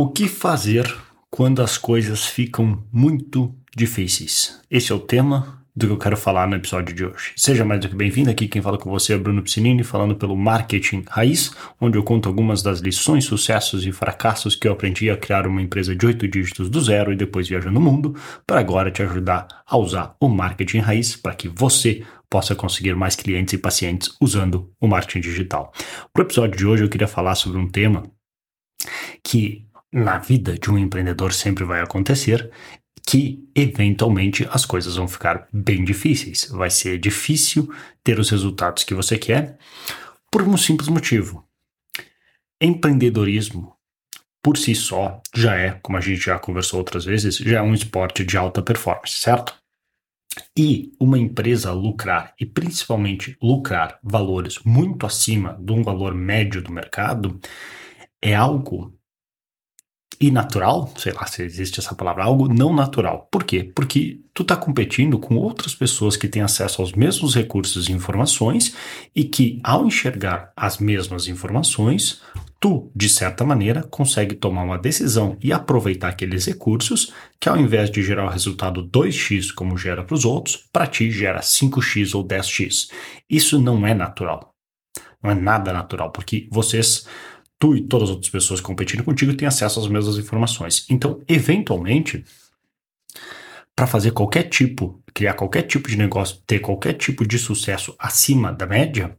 O que fazer quando as coisas ficam muito difíceis? Esse é o tema do que eu quero falar no episódio de hoje. Seja mais do que bem-vindo aqui, quem fala com você é Bruno Piscinini, falando pelo Marketing Raiz, onde eu conto algumas das lições, sucessos e fracassos que eu aprendi a criar uma empresa de oito dígitos do zero e depois viajando o mundo, para agora te ajudar a usar o Marketing Raiz para que você possa conseguir mais clientes e pacientes usando o marketing digital. Para o episódio de hoje eu queria falar sobre um tema que na vida de um empreendedor sempre vai acontecer que eventualmente as coisas vão ficar bem difíceis. Vai ser difícil ter os resultados que você quer por um simples motivo. Empreendedorismo por si só já é, como a gente já conversou outras vezes, já é um esporte de alta performance, certo? E uma empresa lucrar, e principalmente lucrar valores muito acima de um valor médio do mercado, é algo e natural, sei lá se existe essa palavra, algo não natural. Por quê? Porque tu está competindo com outras pessoas que têm acesso aos mesmos recursos e informações e que, ao enxergar as mesmas informações, tu, de certa maneira, consegue tomar uma decisão e aproveitar aqueles recursos que, ao invés de gerar o resultado 2x como gera para os outros, para ti gera 5x ou 10x. Isso não é natural. Não é nada natural, porque vocês tu e todas as outras pessoas competindo contigo têm acesso às mesmas informações. Então, eventualmente, para fazer qualquer tipo, criar qualquer tipo de negócio, ter qualquer tipo de sucesso acima da média,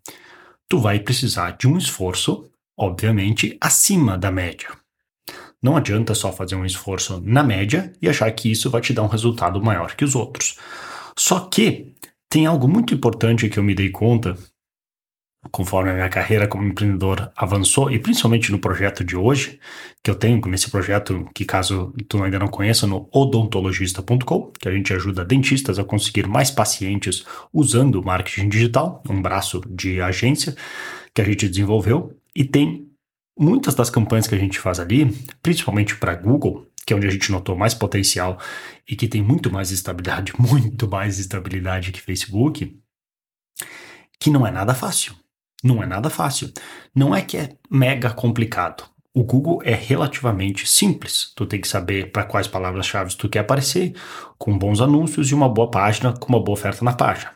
tu vai precisar de um esforço, obviamente, acima da média. Não adianta só fazer um esforço na média e achar que isso vai te dar um resultado maior que os outros. Só que tem algo muito importante que eu me dei conta conforme a minha carreira como empreendedor avançou, e principalmente no projeto de hoje, que eu tenho nesse projeto, que caso tu ainda não conheça, no odontologista.com, que a gente ajuda dentistas a conseguir mais pacientes usando marketing digital, um braço de agência que a gente desenvolveu, e tem muitas das campanhas que a gente faz ali, principalmente para Google, que é onde a gente notou mais potencial e que tem muito mais estabilidade, muito mais estabilidade que Facebook, que não é nada fácil. Não é nada fácil. Não é que é mega complicado. O Google é relativamente simples. Tu tem que saber para quais palavras-chave tu quer aparecer, com bons anúncios e uma boa página com uma boa oferta na página.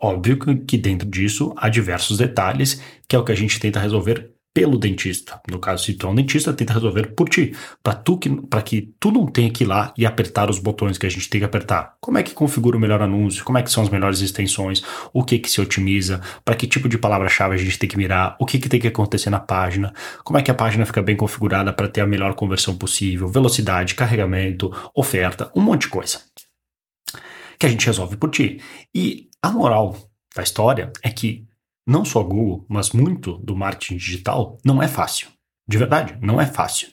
Óbvio que dentro disso há diversos detalhes, que é o que a gente tenta resolver pelo dentista. No caso, se tu é um dentista, tenta resolver por ti, para tu que para que tu não tenha que ir lá e apertar os botões que a gente tem que apertar. Como é que configura o melhor anúncio? Como é que são as melhores extensões? O que que se otimiza? Para que tipo de palavra-chave a gente tem que mirar? O que que tem que acontecer na página? Como é que a página fica bem configurada para ter a melhor conversão possível? Velocidade, carregamento, oferta, um monte de coisa. Que a gente resolve por ti. E a moral da história é que não só Google, mas muito do marketing digital, não é fácil. De verdade, não é fácil.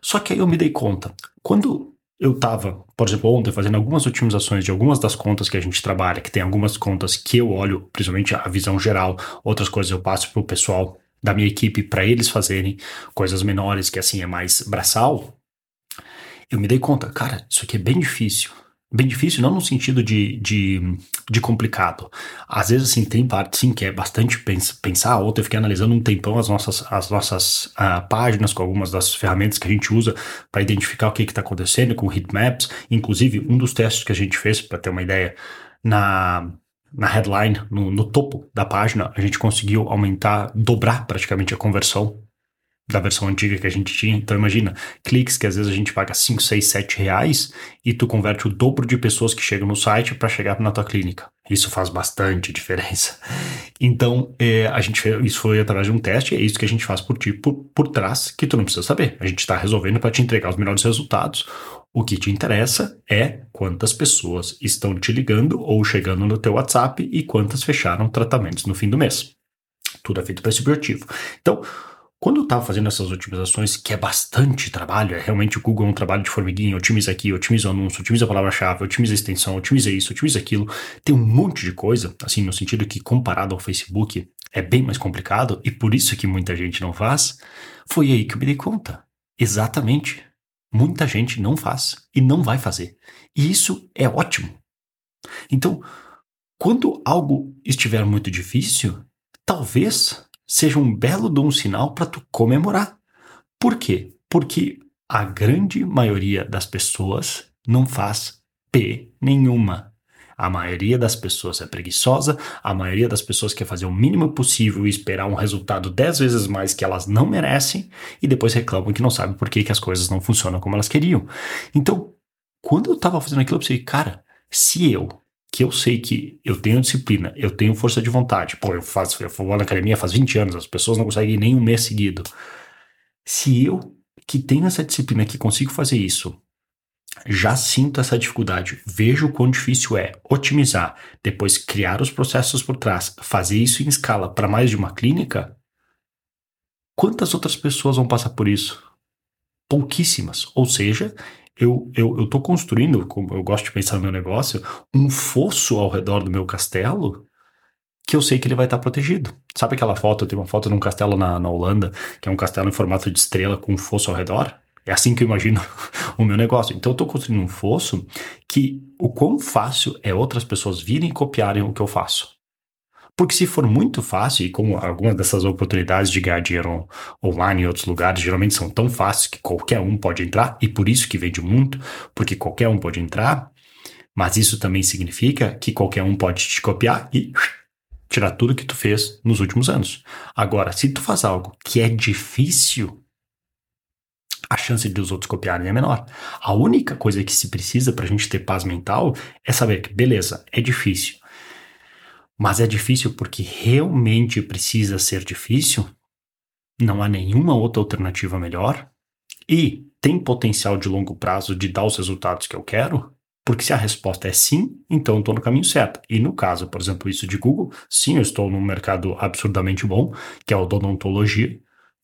Só que aí eu me dei conta. Quando eu estava, por exemplo, ontem fazendo algumas otimizações de algumas das contas que a gente trabalha, que tem algumas contas que eu olho, principalmente a visão geral, outras coisas eu passo para o pessoal da minha equipe para eles fazerem coisas menores, que assim é mais braçal. Eu me dei conta, cara, isso aqui é bem difícil. Bem difícil, não no sentido de, de, de, complicado. Às vezes, assim, tem parte, sim, que é bastante pensar. Ontem eu fiquei analisando um tempão as nossas, as nossas uh, páginas com algumas das ferramentas que a gente usa para identificar o que está acontecendo com heatmaps. Inclusive, um dos testes que a gente fez, para ter uma ideia, na, na headline, no, no topo da página, a gente conseguiu aumentar, dobrar praticamente a conversão da versão antiga que a gente tinha. Então imagina, cliques que às vezes a gente paga 5, 6, 7 reais e tu converte o dobro de pessoas que chegam no site para chegar na tua clínica. Isso faz bastante diferença. Então, é, a gente fez, isso foi através de um teste, é isso que a gente faz por ti, por, por trás, que tu não precisa saber. A gente está resolvendo para te entregar os melhores resultados. O que te interessa é quantas pessoas estão te ligando ou chegando no teu WhatsApp e quantas fecharam tratamentos no fim do mês. Tudo é feito para esse objetivo. Então, quando eu estava fazendo essas otimizações, que é bastante trabalho, é realmente o Google é um trabalho de formiguinha, otimiza aqui, otimiza o anúncio, otimiza a palavra-chave, otimiza a extensão, otimiza isso, otimiza aquilo, tem um monte de coisa, assim, no sentido que comparado ao Facebook é bem mais complicado e por isso que muita gente não faz, foi aí que eu me dei conta. Exatamente. Muita gente não faz e não vai fazer. E isso é ótimo. Então, quando algo estiver muito difícil, talvez seja um belo de um sinal para tu comemorar. Por quê? Porque a grande maioria das pessoas não faz P nenhuma. A maioria das pessoas é preguiçosa, a maioria das pessoas quer fazer o mínimo possível e esperar um resultado dez vezes mais que elas não merecem e depois reclamam que não sabem por que, que as coisas não funcionam como elas queriam. Então, quando eu tava fazendo aquilo, eu pensei, cara, se eu, que eu sei que eu tenho disciplina, eu tenho força de vontade, pô, eu faço, eu vou na academia faz 20 anos, as pessoas não conseguem nem um mês seguido. Se eu, que tenho essa disciplina, que consigo fazer isso, já sinto essa dificuldade, vejo o quão difícil é otimizar, depois criar os processos por trás, fazer isso em escala para mais de uma clínica, quantas outras pessoas vão passar por isso? Pouquíssimas. Ou seja, eu, eu, eu tô construindo, como eu gosto de pensar no meu negócio, um fosso ao redor do meu castelo que eu sei que ele vai estar protegido. Sabe aquela foto? Eu tenho uma foto de um castelo na, na Holanda, que é um castelo em formato de estrela com um fosso ao redor. É assim que eu imagino o meu negócio. Então eu estou construindo um fosso que o quão fácil é outras pessoas virem e copiarem o que eu faço. Porque se for muito fácil, e como algumas dessas oportunidades de ganhar dinheiro online em outros lugares geralmente são tão fáceis que qualquer um pode entrar, e por isso que vende muito, porque qualquer um pode entrar, mas isso também significa que qualquer um pode te copiar e tirar tudo que tu fez nos últimos anos. Agora, se tu faz algo que é difícil, a chance de os outros copiarem é menor. A única coisa que se precisa para a gente ter paz mental é saber que, beleza, é difícil. Mas é difícil porque realmente precisa ser difícil, não há nenhuma outra alternativa melhor e tem potencial de longo prazo de dar os resultados que eu quero, porque se a resposta é sim, então eu estou no caminho certo. E no caso, por exemplo, isso de Google, sim, eu estou num mercado absurdamente bom, que é o odontologia,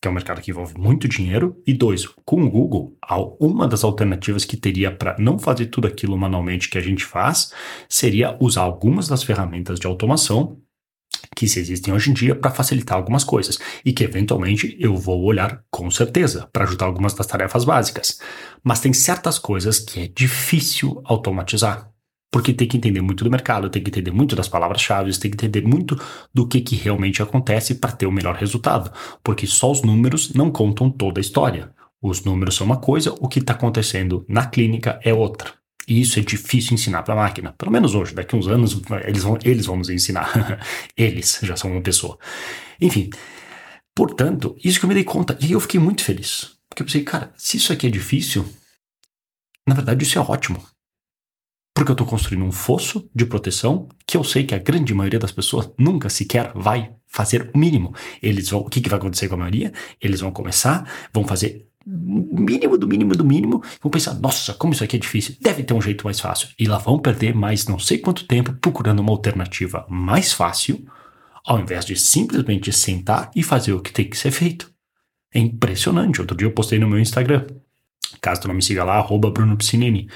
que é um mercado que envolve muito dinheiro, e dois, com o Google, uma das alternativas que teria para não fazer tudo aquilo manualmente que a gente faz seria usar algumas das ferramentas de automação que existem hoje em dia para facilitar algumas coisas e que eventualmente eu vou olhar com certeza para ajudar algumas das tarefas básicas. Mas tem certas coisas que é difícil automatizar porque tem que entender muito do mercado, tem que entender muito das palavras-chave, tem que entender muito do que, que realmente acontece para ter o melhor resultado, porque só os números não contam toda a história. Os números são uma coisa, o que está acontecendo na clínica é outra. E isso é difícil ensinar para a máquina. Pelo menos hoje, daqui a uns anos eles vão, eles vão nos ensinar. eles já são uma pessoa. Enfim, portanto, isso que eu me dei conta. E eu fiquei muito feliz. Porque eu pensei, cara, se isso aqui é difícil, na verdade isso é ótimo. Porque eu estou construindo um fosso de proteção que eu sei que a grande maioria das pessoas nunca sequer vai fazer o mínimo. Eles vão, o que, que vai acontecer com a maioria? Eles vão começar, vão fazer o mínimo do mínimo do mínimo, vão pensar, nossa, como isso aqui é difícil, deve ter um jeito mais fácil. E lá vão perder mais não sei quanto tempo procurando uma alternativa mais fácil, ao invés de simplesmente sentar e fazer o que tem que ser feito. É impressionante. Outro dia eu postei no meu Instagram. Caso tu não me siga lá, arroba Bruno Piscinini.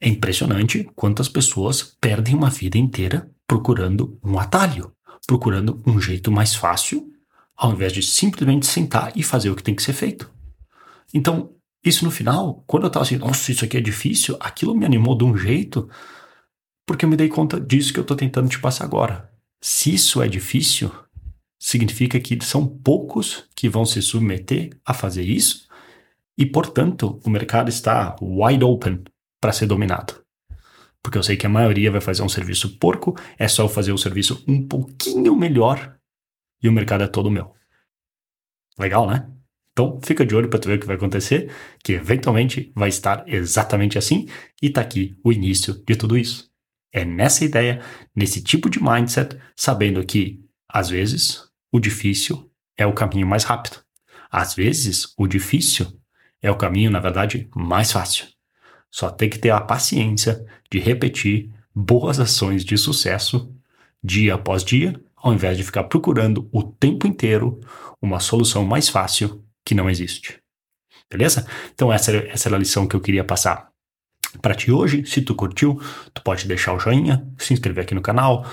É impressionante quantas pessoas perdem uma vida inteira procurando um atalho, procurando um jeito mais fácil, ao invés de simplesmente sentar e fazer o que tem que ser feito. Então, isso no final, quando eu estava assim, nossa, isso aqui é difícil, aquilo me animou de um jeito, porque eu me dei conta disso que eu estou tentando te passar agora. Se isso é difícil, significa que são poucos que vão se submeter a fazer isso, e portanto o mercado está wide open para ser dominado. Porque eu sei que a maioria vai fazer um serviço porco, é só eu fazer o serviço um pouquinho melhor e o mercado é todo meu. Legal, né? Então fica de olho para tu ver o que vai acontecer, que eventualmente vai estar exatamente assim e tá aqui o início de tudo isso. É nessa ideia, nesse tipo de mindset, sabendo que às vezes o difícil é o caminho mais rápido. Às vezes o difícil é o caminho, na verdade, mais fácil. Só tem que ter a paciência de repetir boas ações de sucesso dia após dia, ao invés de ficar procurando o tempo inteiro uma solução mais fácil que não existe. Beleza? Então essa, essa era a lição que eu queria passar para ti hoje. Se tu curtiu, tu pode deixar o joinha, se inscrever aqui no canal,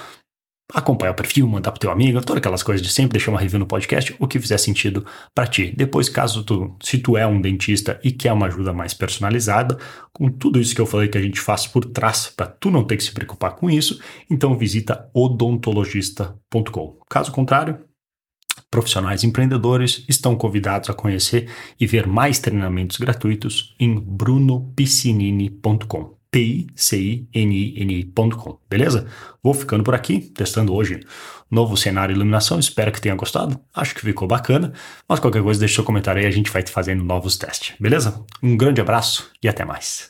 acompanhar o perfil, mandar pro teu amigo, todas aquelas coisas de sempre, deixar uma review no podcast, o que fizer sentido para ti. Depois, caso tu, se tu é um dentista e quer uma ajuda mais personalizada, com tudo isso que eu falei que a gente faz por trás, para tu não ter que se preocupar com isso, então visita odontologista.com. Caso contrário, Profissionais empreendedores estão convidados a conhecer e ver mais treinamentos gratuitos em brunopiscinini.com. P-I-C-I-N-I-N-I.com, beleza? Vou ficando por aqui, testando hoje novo cenário e iluminação. Espero que tenha gostado. Acho que ficou bacana. Mas qualquer coisa, deixa seu comentário aí, a gente vai fazendo novos testes, beleza? Um grande abraço e até mais.